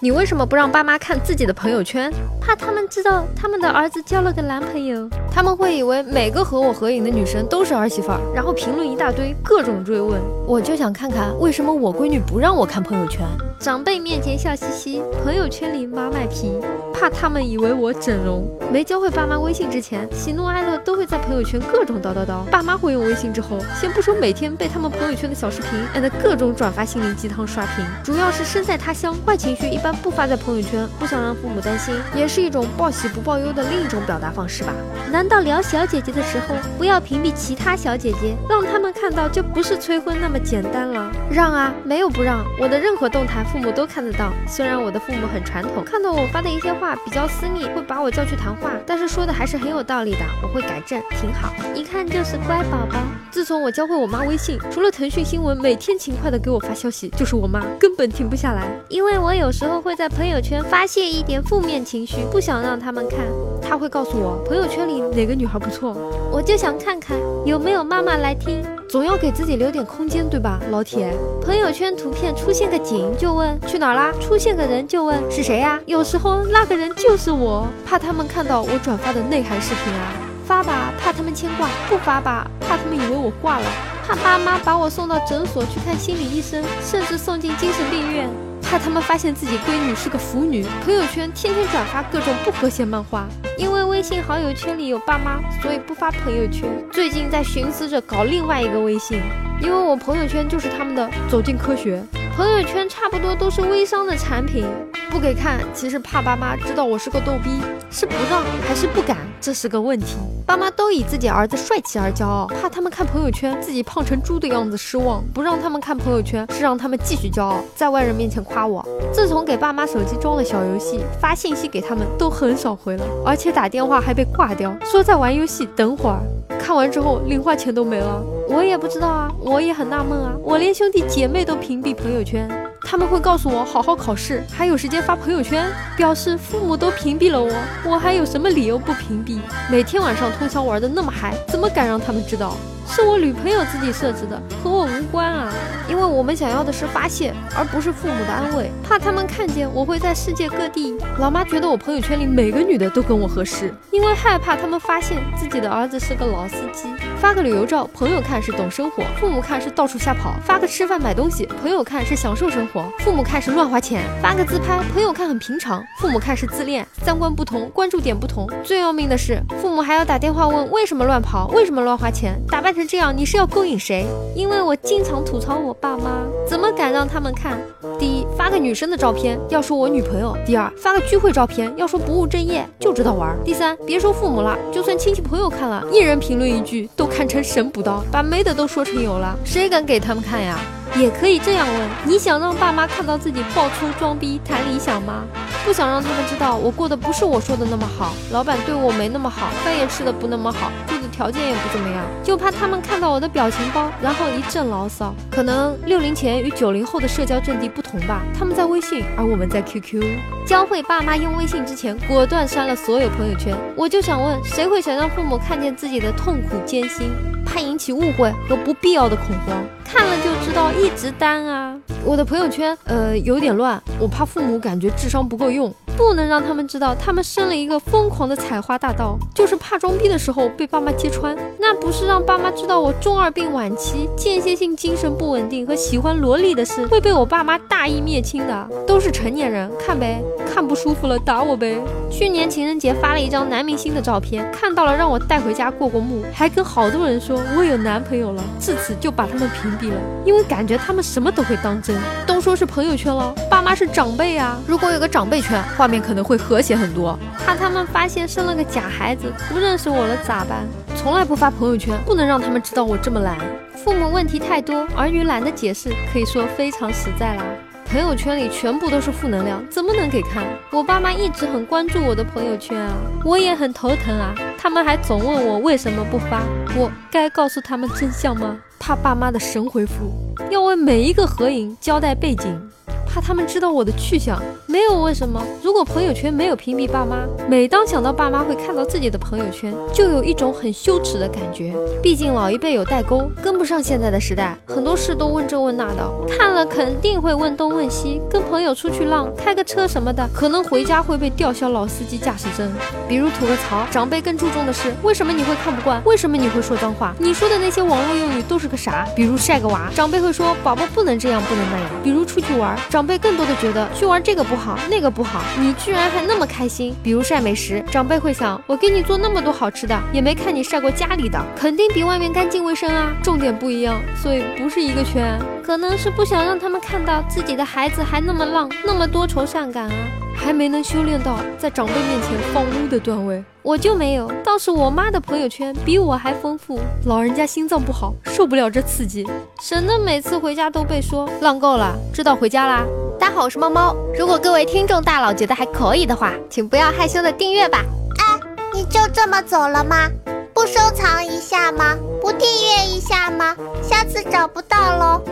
你为什么不让爸妈看自己的朋友圈？怕他们知道他们的儿子交了个男朋友，他们会以为每个和我合影的女生都是儿媳妇儿，然后评论一大堆，各种追问。我就想看看为什么我闺女不让我看朋友圈。长辈面前笑嘻嘻，朋友圈里妈卖批，怕他们以为我整容。没教会爸妈微信之前，喜怒哀乐都会在朋友圈各种叨叨叨。爸妈会用微信之后，先不说每天被他们朋友圈的小视频按的各种转发心灵鸡汤刷屏，主要是身在他乡，坏情绪一般不发在朋友圈，不想让父母担心，也是一种报喜不报忧的另一种表达方式吧。难道聊小姐姐的时候不要屏蔽其他小姐姐，让他们看到就不是催婚那么简单了？让啊，没有不让，我的任何动态。父母都看得到，虽然我的父母很传统，看到我发的一些话比较私密，会把我叫去谈话，但是说的还是很有道理的，我会改正，挺好，一看就是乖宝宝。自从我教会我妈微信，除了腾讯新闻每天勤快的给我发消息，就是我妈根本停不下来，因为我有时候会在朋友圈发泄一点负面情绪，不想让他们看，他会告诉我朋友圈里哪个女孩不错，我就想看看有没有妈妈来听。总要给自己留点空间，对吧，老铁？朋友圈图片出现个景就问去哪儿啦，出现个人就问是谁呀？有时候那个人就是我，怕他们看到我转发的内涵视频啊，发吧怕他们牵挂，不发吧怕他们以为我挂了，怕爸妈把我送到诊所去看心理医生，甚至送进精神病院。怕他们发现自己闺女是个腐女，朋友圈天天转发各种不和谐漫画。因为微信好友圈里有爸妈，所以不发朋友圈。最近在寻思着搞另外一个微信，因为我朋友圈就是他们的走进科学。朋友圈差不多都是微商的产品，不给看，其实怕爸妈知道我是个逗逼，是不让还是不敢，这是个问题。爸妈都以自己儿子帅气而骄傲，怕他们看朋友圈自己胖成猪的样子失望，不让他们看朋友圈，是让他们继续骄傲，在外人面前夸我。自从给爸妈手机装了小游戏，发信息给他们都很少回了，而且打电话还被挂掉，说在玩游戏，等会儿。看完之后，零花钱都没了。我也不知道啊，我也很纳闷啊。我连兄弟姐妹都屏蔽朋友圈，他们会告诉我好好考试，还有时间发朋友圈，表示父母都屏蔽了我，我还有什么理由不屏蔽？每天晚上通宵玩的那么嗨，怎么敢让他们知道？是我女朋友自己设置的，和我无关啊。因为我们想要的是发泄，而不是父母的安慰。怕他们看见我会在世界各地。老妈觉得我朋友圈里每个女的都跟我合适，因为害怕他们发现自己的儿子是个老司机。发个旅游照，朋友看是懂生活，父母看是到处瞎跑；发个吃饭买东西，朋友看是享受生活，父母看是乱花钱；发个自拍，朋友看很平常，父母看是自恋。三观不同，关注点不同。最要命的是，父母还要打电话问为什么乱跑，为什么乱花钱，打扮成这样，你是要勾引谁？因为我经常吐槽我爸妈，怎么敢让他们看？第一，发个女生的照片要说我女朋友；第二，发个聚会照片要说不务正业，就知道玩；第三，别说父母了，就算亲戚朋友看了，一人评论一句，都看成神补刀，把没的都说成有了，谁敢给他们看呀？也可以这样问：你想让爸妈看到自己爆粗装逼谈理想吗？不想让他们知道我过得不是我说的那么好，老板对我没那么好，饭也吃的不那么好，住的条件也不怎么样，就怕他们看到我的表情包，然后一阵牢骚。可能六零前与九零后的社交阵地不同吧，他们在微信，而我们在 QQ。教会爸妈用微信之前，果断删了所有朋友圈。我就想问，谁会想让父母看见自己的痛苦艰辛？怕引起误会和不必要的恐慌，看了知道一直单啊。我的朋友圈呃有点乱，我怕父母感觉智商不够用，不能让他们知道他们生了一个疯狂的采花大盗，就是怕装逼的时候被爸妈揭穿。那不是让爸妈知道我中二病晚期、间歇性精神不稳定和喜欢萝莉的事，会被我爸妈大义灭亲的。都是成年人，看呗，看不舒服了打我呗。去年情人节发了一张男明星的照片，看到了让我带回家过过目，还跟好多人说我有男朋友了，自此就把他们屏蔽了，因为感觉他们什么都会当真。都说是朋友圈了，爸妈是长辈啊。如果有个长辈圈，话面可能会和谐很多。怕他们发现生了个假孩子，不认识我了咋办？从来不发朋友圈，不能让他们知道我这么懒。父母问题太多，儿女懒得解释，可以说非常实在啦。朋友圈里全部都是负能量，怎么能给看？我爸妈一直很关注我的朋友圈啊，我也很头疼啊。他们还总问我为什么不发，我该告诉他们真相吗？怕爸妈的神回复，要为每一个合影交代背景。他们知道我的去向。没有为什么，如果朋友圈没有屏蔽爸妈，每当想到爸妈会看到自己的朋友圈，就有一种很羞耻的感觉。毕竟老一辈有代沟，跟不上现在的时代，很多事都问这问那的，看了肯定会问东问西。跟朋友出去浪，开个车什么的，可能回家会被吊销老司机驾驶证。比如吐个槽，长辈更注重的是为什么你会看不惯，为什么你会说脏话，你说的那些网络用语都是个啥？比如晒个娃，长辈会说宝宝不能这样，不能那样。比如出去玩，长 辈更多的觉得去玩这个不好，那个不好，你居然还那么开心。比如晒美食，长辈会想我给你做那么多好吃的，也没看你晒过家里的，肯定比外面干净卫生啊。重点不一样，所以不是一个圈。可能是不想让他们看到自己的孩子还那么浪，那么多愁善感啊，还没能修炼到在长辈面前放污的段位。我就没有，倒是我妈的朋友圈比我还丰富。老人家心脏不好，受不了这刺激，省得每次回家都被说浪够了，知道回家啦。大家好，我是猫猫。如果各位听众大佬觉得还可以的话，请不要害羞的订阅吧。哎，你就这么走了吗？不收藏一下吗？不订阅一下吗？下次找不到喽。